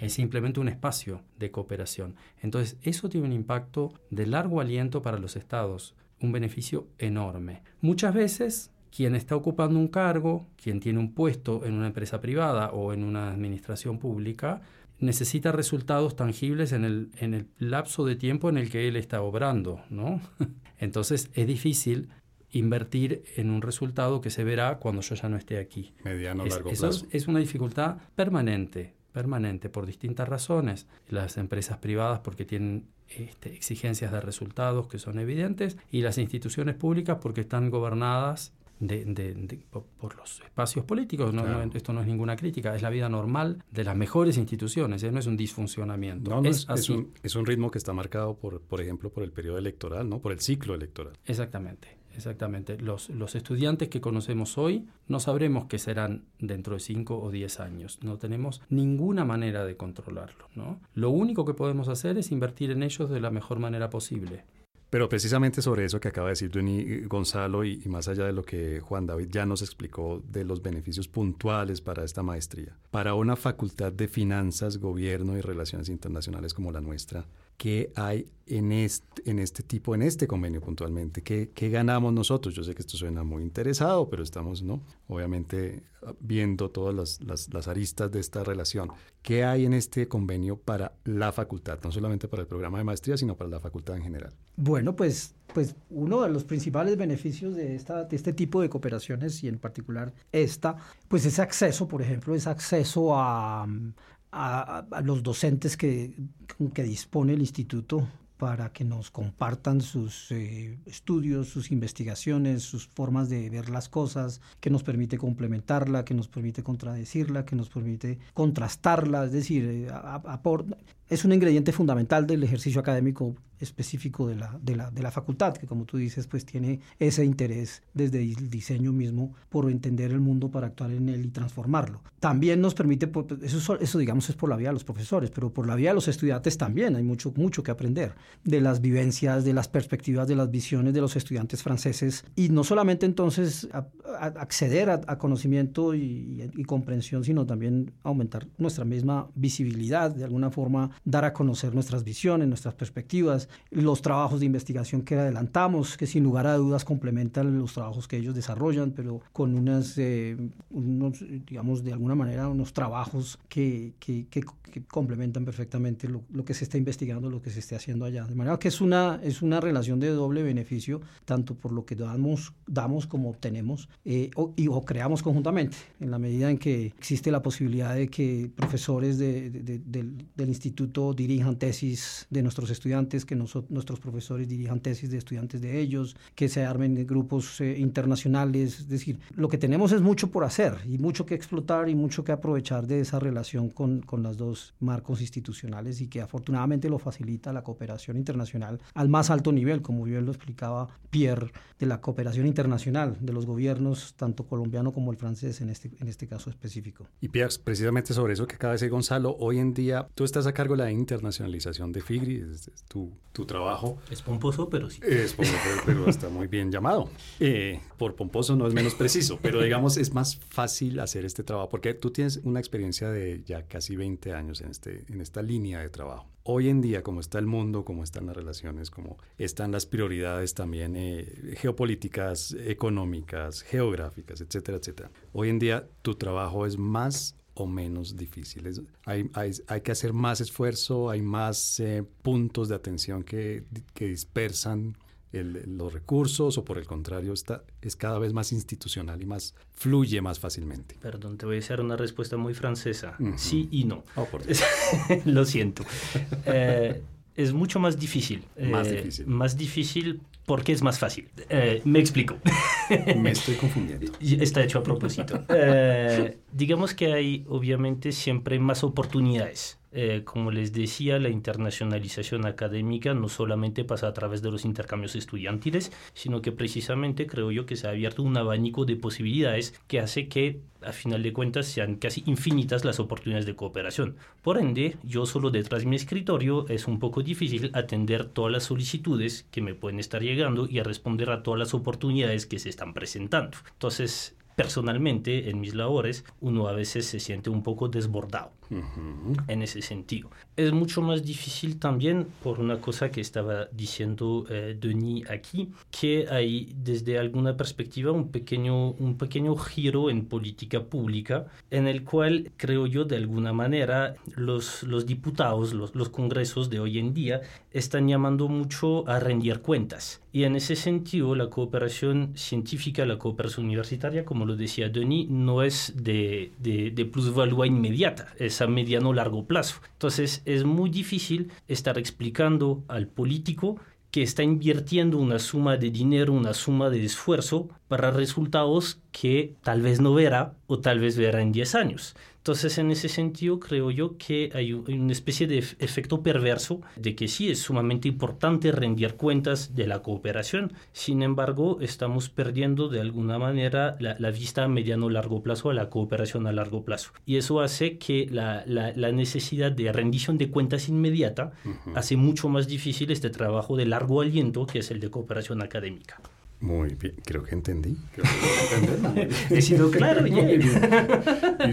es simplemente un espacio de cooperación. Entonces, eso tiene un impacto de largo aliento para los estados, un beneficio enorme. Muchas veces quien está ocupando un cargo, quien tiene un puesto en una empresa privada o en una administración pública, necesita resultados tangibles en el, en el lapso de tiempo en el que él está obrando, ¿no? Entonces es difícil invertir en un resultado que se verá cuando yo ya no esté aquí. Mediano o largo plazo. Eso es, una dificultad permanente, permanente, por distintas razones. Las empresas privadas porque tienen este, exigencias de resultados que son evidentes y las instituciones públicas porque están gobernadas de, por, los espacios políticos. esto no es ninguna crítica, es la vida normal de las mejores instituciones, ¿eh? no es un disfuncionamiento. es, un, es, un, ritmo que está marcado, por, por ejemplo, por el periodo electoral, ¿no? por el ciclo electoral. Exactamente. Exactamente. Los, los estudiantes que conocemos hoy no sabremos qué serán dentro de 5 o 10 años. No tenemos ninguna manera de controlarlo. ¿no? Lo único que podemos hacer es invertir en ellos de la mejor manera posible. Pero precisamente sobre eso que acaba de decir Duny Gonzalo y, más allá de lo que Juan David ya nos explicó de los beneficios puntuales para esta maestría, para una facultad de finanzas, gobierno y relaciones internacionales como la nuestra, ¿qué hay en este, tipo, en este convenio puntualmente? ¿Qué, ¿Qué, ganamos nosotros? Yo sé que esto suena muy interesado, pero estamos, ¿no? Obviamente viendo todas las, las, las, aristas de esta relación. ¿Qué hay en este convenio para la facultad? No solamente para el programa de maestría, sino para la facultad en general. Bueno, pues, pues uno de los principales beneficios de, esta, de este tipo de cooperaciones y en particular esta, pues es acceso, por ejemplo, es acceso a, a, a los docentes que, que dispone el instituto para que nos compartan sus eh, estudios, sus investigaciones, sus formas de ver las cosas, que nos permite complementarla, que nos permite contradecirla, que nos permite contrastarla, es decir, eh, es un ingrediente fundamental del ejercicio académico específico de la, de, la, de la facultad, que como tú dices, pues tiene ese interés desde el diseño mismo por entender el mundo para actuar en él y transformarlo. También nos permite, pues, eso, eso digamos es por la vía de los profesores, pero por la vía de los estudiantes también hay mucho, mucho que aprender de las vivencias, de las perspectivas, de las visiones de los estudiantes franceses y no solamente entonces acceder a, conocimiento y comprensión, sino también aumentar nuestra misma visibilidad, de alguna forma dar a conocer nuestras visiones, nuestras perspectivas, los trabajos de investigación que adelantamos, que sin lugar a dudas complementan los trabajos que ellos desarrollan, pero con unas, eh, unos, digamos, de alguna manera, unos trabajos que, que, que, complementan perfectamente lo, lo, que se está investigando, lo que se esté haciendo allá. De manera que es una, es una relación de doble beneficio, tanto por lo que damos, damos como obtenemos, eh, o, y, o creamos conjuntamente, en la medida en que existe la posibilidad de que profesores de, del, del instituto dirijan tesis de nuestros estudiantes, que nuestros profesores dirijan tesis de estudiantes de ellos, que se armen grupos eh, internacionales. Es decir, lo que tenemos es mucho por hacer y mucho que explotar y mucho que aprovechar de esa relación con, con las dos marcos institucionales y que afortunadamente lo facilita la cooperación internacional al más alto nivel, como bien lo explicaba Pierre, de la cooperación internacional de los gobiernos, tanto colombiano como el francés en este, en este caso específico. Y Pierre, precisamente sobre eso que acaba de decir Gonzalo, hoy en día tú estás a cargo la internacionalización de FIGRI, es, tu, tu trabajo. Es pomposo, pero sí. Es pomposo, pero está muy bien llamado. Eh, por pomposo no es menos preciso, pero digamos es más fácil hacer este trabajo porque tú tienes una experiencia de ya casi 20 años en, este, en esta línea de trabajo. Hoy en día, como está el mundo, como están las relaciones, como están las prioridades también eh, geopolíticas, económicas, geográficas, etcétera, etcétera. Hoy en día tu trabajo es más o menos difíciles. Hay, hay, hay, que hacer más esfuerzo, hay más eh, puntos de atención que, que dispersan el, los recursos o por el contrario está, es cada vez más institucional y más fluye más fácilmente. Perdón, te voy a hacer una respuesta muy francesa. Sí y no. Oh, Lo siento. Eh, es mucho más difícil. Más eh, difícil. Más difícil porque es más fácil. Eh, me explico. me estoy confundiendo. Está hecho a propósito. Eh, digamos que hay obviamente siempre más oportunidades eh, como les decía, la internacionalización académica no solamente pasa a través de los intercambios estudiantiles, sino que precisamente creo yo que se ha abierto un abanico de posibilidades que hace que, a final de cuentas, sean casi infinitas las oportunidades de cooperación. Por ende, yo solo detrás de mi escritorio es un poco difícil atender todas las solicitudes que me pueden estar llegando y a responder a todas las oportunidades que se están presentando. Entonces, personalmente en mis labores uno a veces se siente un poco desbordado en ese sentido. Es mucho más difícil también por una cosa que estaba diciendo eh, Denis aquí, que hay desde alguna perspectiva un pequeño, un pequeño giro en política pública en el cual creo yo de alguna manera los, los diputados, los, los congresos de hoy en día están llamando mucho a rendir cuentas. Y en ese sentido la cooperación científica, la cooperación universitaria, como lo decía Denis, no es de, de, de plusvalía inmediata, es a mediano largo plazo. Entonces es muy difícil estar explicando al político que está invirtiendo una suma de dinero, una suma de esfuerzo para resultados que tal vez no verá o tal vez verá en 10 años. Entonces, en ese sentido, creo yo que hay una especie de efecto perverso de que sí es sumamente importante rendir cuentas de la cooperación. Sin embargo, estamos perdiendo de alguna manera la, vista a mediano largo plazo, a la cooperación a largo plazo. Y eso hace que la, la, necesidad de rendición de cuentas inmediata hace mucho más difícil este trabajo de largo aliento que es el de cooperación académica. Muy bien, creo que entendí. Creo que He sido claro. Y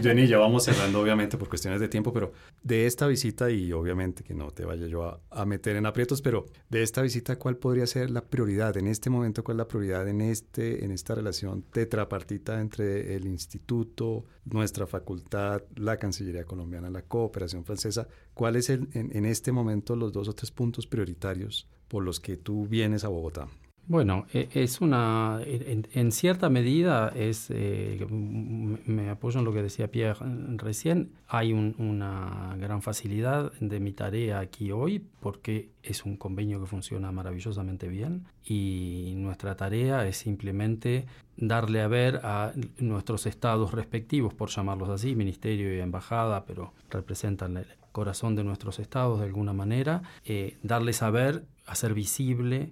Jenny, ya vamos cerrando obviamente por cuestiones de tiempo, pero de esta visita, y obviamente que no te vaya yo a, meter en aprietos, pero de esta visita, ¿cuál podría ser la prioridad? En este momento, ¿cuál es la prioridad en, este, en esta relación tetrapartita entre el instituto, nuestra facultad, la Cancillería colombiana, la cooperación francesa? ¿Cuál es el, en, en este momento los dos o tres puntos prioritarios por los que tú vienes a Bogotá? Bueno, e, es una, en, cierta medida es, eh, me apoyo en lo que decía Pierre recién, hay una gran facilidad de mi tarea aquí hoy porque es un convenio que funciona maravillosamente bien y nuestra tarea es simplemente darle a ver a nuestros estados respectivos, por llamarlos así, ministerio y embajada, pero representan el corazón de nuestros estados de alguna manera, eh, darles a ver, hacer visible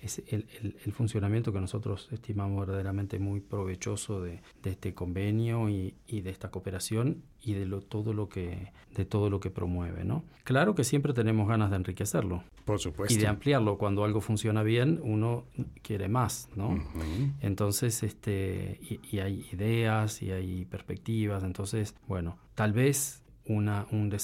es el, el, funcionamiento que nosotros estimamos verdaderamente muy provechoso de, de este convenio y, y, de esta cooperación y de lo, todo lo que de todo lo que promueve, ¿no? Claro que siempre tenemos ganas de enriquecerlo. Por supuesto. Y de ampliarlo. Cuando algo funciona bien, uno quiere más, ¿no? Entonces, este, y, y, hay ideas y hay perspectivas. Entonces, bueno, tal vez una, un,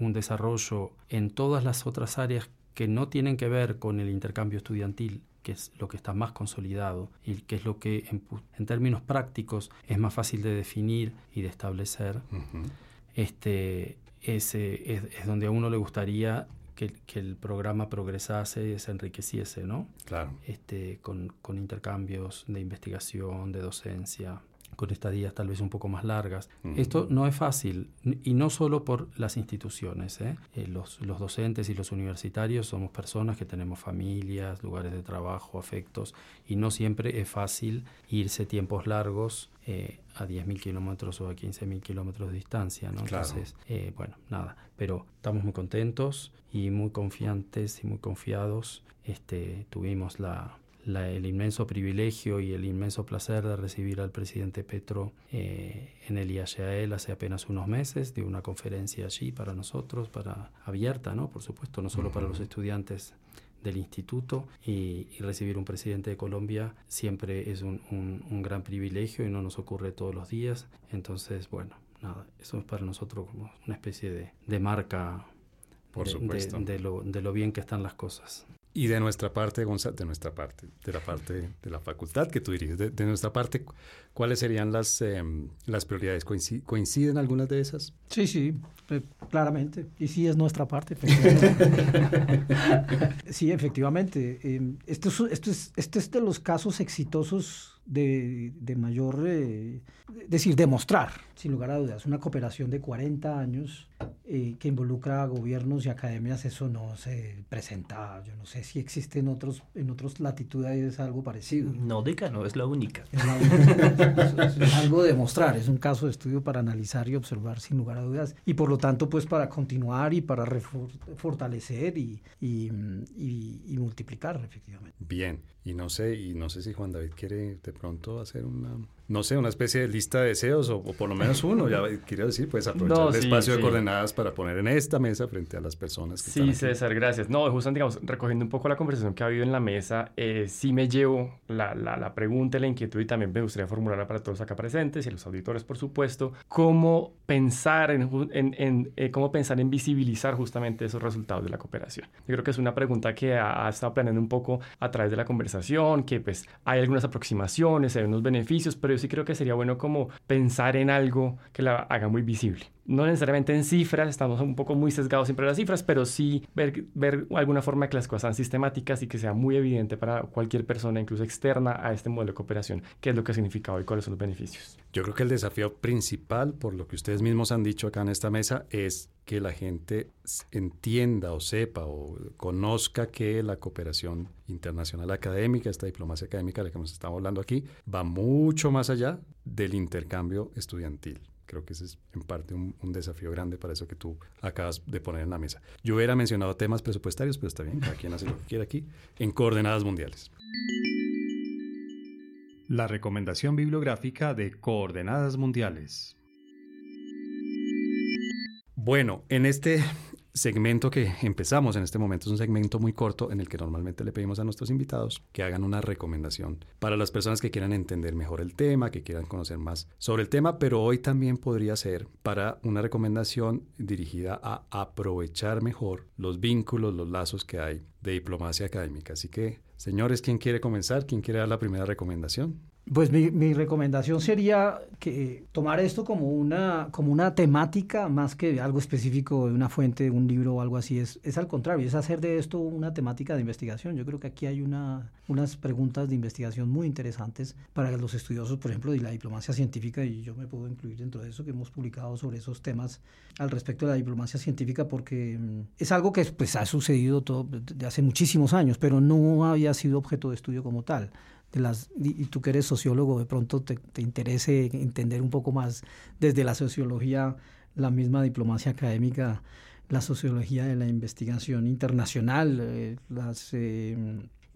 un desarrollo en todas las otras áreas que no tienen que ver con el intercambio estudiantil, que es lo que está más consolidado y que es lo que en, términos prácticos es más fácil de definir y de establecer, este, ese es, donde a uno le gustaría que, el programa progresase y se enriqueciese, ¿no? Claro. Este, con, con intercambios de investigación, de docencia con estadías tal vez un poco más largas. Esto no es fácil, y no solo por las instituciones. ¿eh? Eh, los, los, docentes y los universitarios somos personas que tenemos familias, lugares de trabajo, afectos, y no siempre es fácil irse tiempos largos eh, a 10.000 kilómetros o a 15.000 kilómetros de distancia. ¿no? Entonces, bueno, nada, pero estamos muy contentos y muy confiantes y muy confiados. Este, tuvimos la el inmenso privilegio y el inmenso placer de recibir al presidente Petro eh, en el IAEL hace apenas unos meses, de una conferencia allí para nosotros, para abierta, ¿no? por supuesto, no solo para los estudiantes del instituto y, recibir un presidente de Colombia siempre es un, un, gran privilegio y no nos ocurre todos los días. Entonces, bueno, nada, eso es para nosotros como una especie de, de marca por supuesto. de, lo, de lo bien que están las cosas. Y de nuestra parte, Gonzalo, de nuestra parte, de la parte de la facultad que tú diriges, de, nuestra parte, ¿cuáles serían las, em, las prioridades? ¿Coinciden algunas de esas? Sí, sí, eh, claramente. Y sí es nuestra parte. sí, efectivamente. Em, esto, es, esto, es, esto es de los casos exitosos de, de mayor, eh, decir, demostrar, sin lugar a dudas, una cooperación de 40 años eh, que involucra a gobiernos y academias, eso no se presenta. Yo no sé si existe en, otros, en otras latitudes algo parecido. No, no es la única. Es, algo de demostrar, es un caso de estudio para analizar y observar sin lugar a dudas. Y por lo tanto, pues para continuar y para fortalecer y, y, y multiplicar, efectivamente. Bien, y no sé, y no sé si Juan David quiere de pronto hacer una no sé, una especie de lista de deseos o, por lo menos uno, ya quiero decir, pues aprovechar el espacio de coordenadas para poner en esta mesa frente a las personas que Sí, César, gracias. No, justamente, digamos, recogiendo un poco la conversación que ha habido en la mesa, eh, sí me llevo la, la, la pregunta la inquietud y también me gustaría formularla para todos acá presentes y los auditores, por supuesto, cómo pensar en, en, eh, cómo pensar en visibilizar justamente esos resultados de la cooperación. Yo creo que es una pregunta que ha, ha estado planeando un poco a través de la conversación, que pues hay algunas aproximaciones, hay unos beneficios, pero sí creo que sería bueno como pensar en algo que la haga muy visible. No necesariamente en cifras, estamos un poco muy sesgados siempre a las cifras, pero sí ver, ver alguna forma de que las cosas sean sistemáticas y que sea muy evidente para cualquier persona, incluso externa a este modelo de cooperación, qué es lo que significa hoy, cuáles son los beneficios. Yo creo que el desafío principal, por lo que ustedes mismos han dicho acá en esta mesa, es que la gente entienda o sepa o conozca que la cooperación internacional académica, esta diplomacia académica de la que nos estamos hablando aquí, va mucho más allá del intercambio estudiantil. Creo que ese es en parte un, desafío grande para eso que tú acabas de poner en la mesa. Yo hubiera mencionado temas presupuestarios, pero está bien, cada quien hace lo que quiera aquí, en coordenadas mundiales. La recomendación bibliográfica de Coordenadas Mundiales. Bueno, en este segmento que empezamos en este momento es un segmento muy corto en el que normalmente le pedimos a nuestros invitados que hagan una recomendación para las personas que quieran entender mejor el tema, que quieran conocer más sobre el tema, pero hoy también podría ser para una recomendación dirigida a aprovechar mejor los vínculos, los lazos que hay de diplomacia académica. Así que, señores, ¿quién quiere comenzar? ¿Quién quiere dar la primera recomendación? Pues mi, recomendación sería que tomar esto como una, como una temática más que algo específico de una fuente, un libro o algo así. Es, es al contrario, es hacer de esto una temática de investigación. Yo creo que aquí hay una, unas preguntas de investigación muy interesantes para los estudiosos, por ejemplo, de la diplomacia científica, y yo me puedo incluir dentro de eso, que hemos publicado sobre esos temas al respecto de la diplomacia científica, porque mm, es algo que pues, ha sucedido todo, de hace muchísimos años, pero no había sido objeto de estudio como tal las, y tú que eres sociólogo, de pronto te, te, interese entender un poco más desde la sociología, la misma diplomacia académica, la sociología de la investigación internacional, eh, las, eh,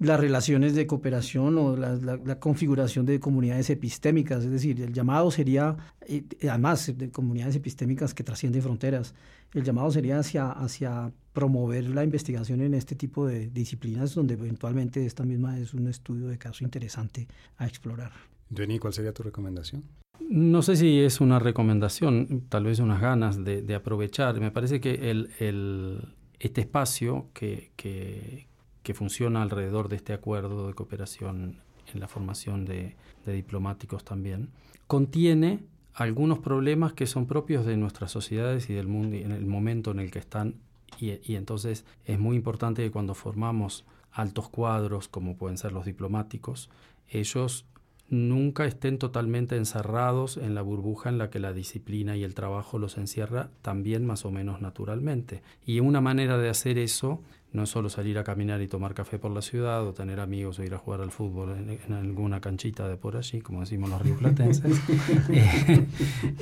las relaciones de cooperación o la, la, configuración de comunidades epistémicas, es decir, el llamado sería, eh, además de comunidades epistémicas que trascienden fronteras, el llamado sería hacia, hacia promover la investigación en este tipo de disciplinas donde eventualmente esta misma es un estudio de caso interesante a explorar. Jenny, ¿cuál sería tu recomendación? No sé si es una recomendación, tal vez unas ganas de, aprovechar. Me parece que el, el, este espacio que, que, que, funciona alrededor de este acuerdo de cooperación en la formación de, diplomáticos también, contiene algunos problemas que son propios de nuestras sociedades y del mundo en el momento en el que están. Y, entonces es muy importante que cuando formamos altos cuadros, como pueden ser los diplomáticos, ellos nunca estén totalmente encerrados en la burbuja en la que la disciplina y el trabajo los encierra también más o menos naturalmente. Y una manera de hacer eso no es solo salir a caminar y tomar café por la ciudad o tener amigos o ir a jugar al fútbol en, alguna canchita de por allí, como decimos los rioplatenses, eh,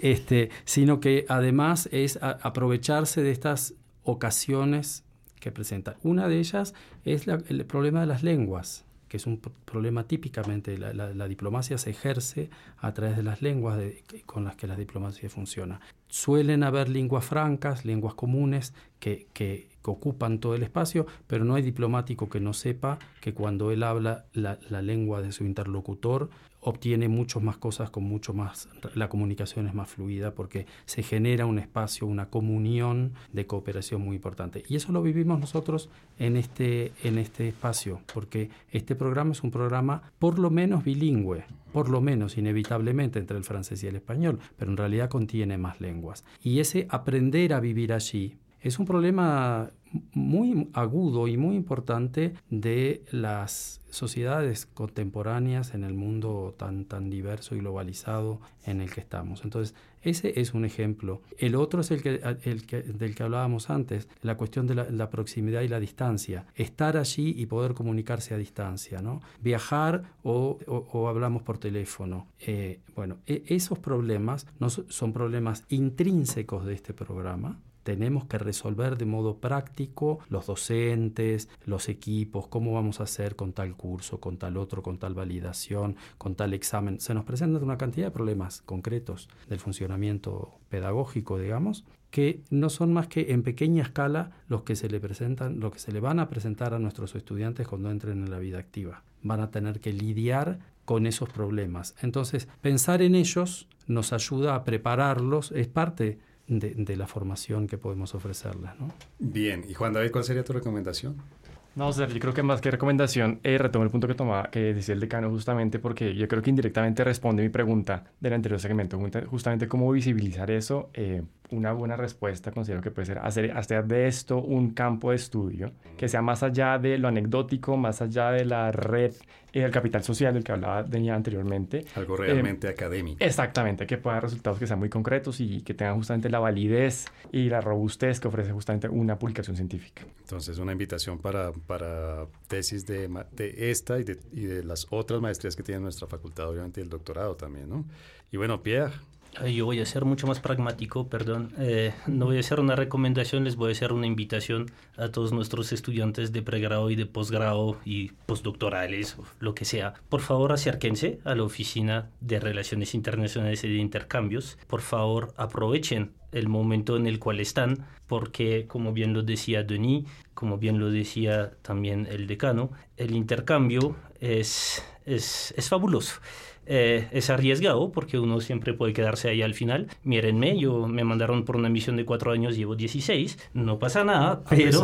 este, sino que además es aprovecharse de estas ocasiones que presentan. Una de ellas es el problema de las lenguas que es un problema típicamente, la, diplomacia se ejerce a través de las lenguas con las que la diplomacia funciona. Suelen haber lenguas francas, lenguas comunes que, que, ocupan todo el espacio, pero no hay diplomático que no sepa que cuando él habla la, la lengua de su interlocutor, obtiene muchas más cosas con mucho más, la comunicación es más fluida porque se genera un espacio, una comunión de cooperación muy importante. Y eso lo vivimos nosotros en este, en este espacio, porque este programa es un programa por lo menos bilingüe, por lo menos inevitablemente entre el francés y el español, pero en realidad contiene más lenguas. Y ese aprender a vivir allí, es un problema muy agudo y muy importante de las sociedades contemporáneas en el mundo tan, tan diverso y globalizado en el que estamos. Entonces, ese es un ejemplo. El otro es el, que, el que, del que hablábamos antes, la cuestión de la, proximidad y la distancia. Estar allí y poder comunicarse a distancia, ¿no? Viajar o, o, hablamos por teléfono. Eh, bueno, e, esos problemas no son problemas intrínsecos de este programa, tenemos que resolver de modo práctico los docentes, los equipos, cómo vamos a hacer con tal curso, con tal otro, con tal validación, con tal examen. Se nos presentan una cantidad de problemas concretos del funcionamiento pedagógico, digamos, que no son más que en pequeña escala los que se le presentan, lo que se le van a presentar a nuestros estudiantes cuando entren en la vida activa. Van a tener que lidiar con esos problemas. Entonces, pensar en ellos nos ayuda a prepararlos, es parte de, la formación que podemos ofrecerles. ¿no? Bien, y Juan David, ¿cuál sería tu recomendación? No, yo creo que más que recomendación, eh, retomo el punto que, tomaba, que decía el decano justamente porque yo creo que indirectamente responde mi pregunta del anterior segmento, justamente cómo visibilizar eso. Eh, una buena respuesta considero que puede ser hacer, hacer de esto un campo de estudio que sea más allá de lo anecdótico, más allá de la red y del capital social del que hablaba Deña anteriormente. Algo realmente eh, académico. Exactamente, que pueda dar resultados que sean muy concretos y que tengan justamente la validez y la robustez que ofrece justamente una publicación científica. Entonces, una invitación para, para tesis de, de esta y de, y de las otras maestrías que tiene nuestra facultad, obviamente, y el doctorado también, ¿no? Y bueno, Pierre, yo voy a ser mucho más pragmático, perdón. Eh, no voy a hacer una recomendación, les voy a hacer una invitación a todos nuestros estudiantes de pregrado y de posgrado y postdoctorales, o lo que sea. Por favor, acérquense a la Oficina de Relaciones Internacionales y de Intercambios. Por favor, aprovechen el momento en el cual están, porque como bien lo decía Denis, como bien lo decía también el decano, el intercambio es, es, es fabuloso. Eh, es arriesgado porque uno siempre puede quedarse ahí al final. Mírenme, yo me mandaron por una misión de cuatro años, llevo 16, no pasa nada, pero...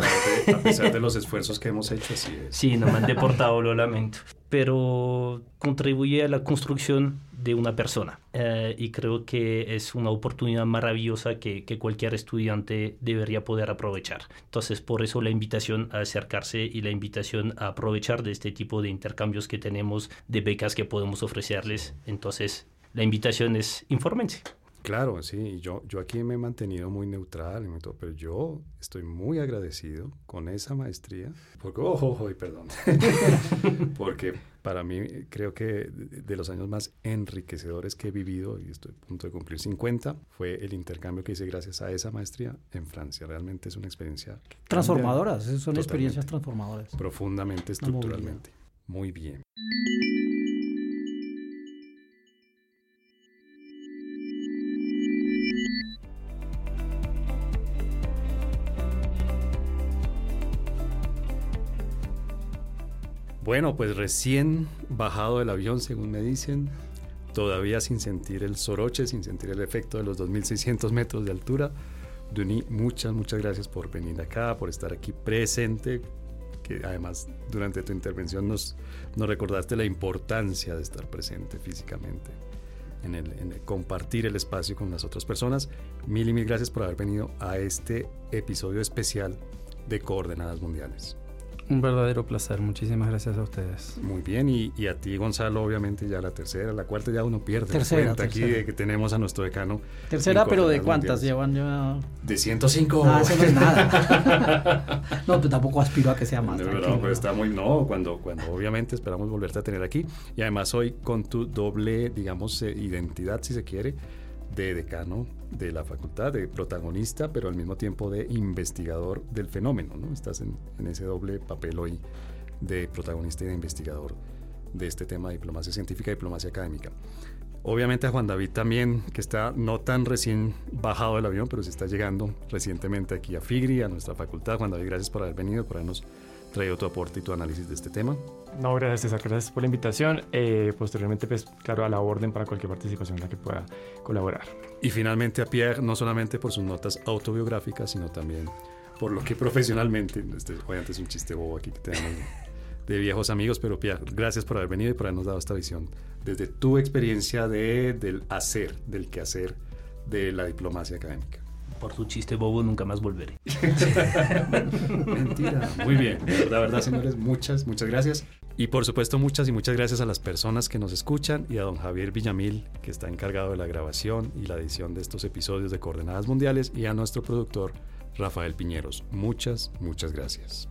A pesar de, los esfuerzos que hemos hecho, es. Sí, no me han deportado, lo lamento. Pero contribuye a la construcción de una persona. Eh, y creo que es una oportunidad maravillosa que, cualquier estudiante debería poder aprovechar. Entonces, por eso la invitación a acercarse y la invitación a aprovechar de este tipo de intercambios que tenemos, de becas que podemos ofrecerles. Entonces, la invitación es infórmense. Claro, sí, yo, yo aquí me he mantenido muy neutral, pero yo estoy muy agradecido con esa maestría, porque, ojo, ojo, perdón, porque para mí creo que de los años más enriquecedores que he vivido, y estoy a punto de cumplir 50, fue el intercambio que hice gracias a esa maestría en Francia. Realmente es una experiencia... Transformadoras, son experiencias transformadoras. Profundamente, estructuralmente. Muy bien. Bueno, pues recién bajado del avión, según me dicen, todavía sin sentir el soroche, sin sentir el efecto de los 2.600 metros de altura. Duni, muchas, muchas gracias por venir acá, por estar aquí presente, que además durante tu intervención nos, nos recordaste la importancia de estar presente físicamente, en en el compartir el espacio con las otras personas. Mil y mil gracias por haber venido a este episodio especial de Coordenadas Mundiales. Un verdadero placer, muchísimas gracias a ustedes. Muy bien, y, y, a ti Gonzalo, obviamente ya la tercera, la cuarta ya uno pierde tercera, la cuenta aquí de que tenemos a nuestro decano. Tercera, pero ¿de cuántas llevan ya? De 105. Ah, eso no es nada. no, pues tampoco aspiro a que sea más. No, no, pues está muy, no, cuando, cuando obviamente esperamos volverte a tener aquí, y además hoy con tu doble, digamos, eh, identidad, si se quiere, de decano de la facultad, de protagonista, pero al mismo tiempo de investigador del fenómeno, ¿no? Estás en, ese doble papel hoy de protagonista y de investigador de este tema de diplomacia científica y diplomacia académica. Obviamente a Juan David también, que está no tan recién bajado del avión, pero sí está llegando recientemente aquí a FIGRI, a nuestra facultad. Juan David, gracias por haber venido, por habernos traído tu aporte y tu análisis de este tema. No, gracias César, gracias por la invitación. Eh, posteriormente, pues claro, a la orden para cualquier participación en la que pueda colaborar. Y finalmente a Pierre, no solamente por sus notas autobiográficas, sino también por lo que profesionalmente, este, obviamente es un chiste bobo aquí que tenemos de viejos amigos, pero Pierre, gracias por haber venido y por habernos dado esta visión desde tu experiencia de, del hacer, del quehacer de la diplomacia académica por su chiste bobo nunca más volveré. Mentira. Muy bien. La verdad, señores, muchas, muchas gracias. Y por supuesto, muchas y muchas gracias a las personas que nos escuchan y a don Javier Villamil, que está encargado de la grabación y la edición de estos episodios de Coordenadas Mundiales, y a nuestro productor, Rafael Piñeros. Muchas, muchas gracias.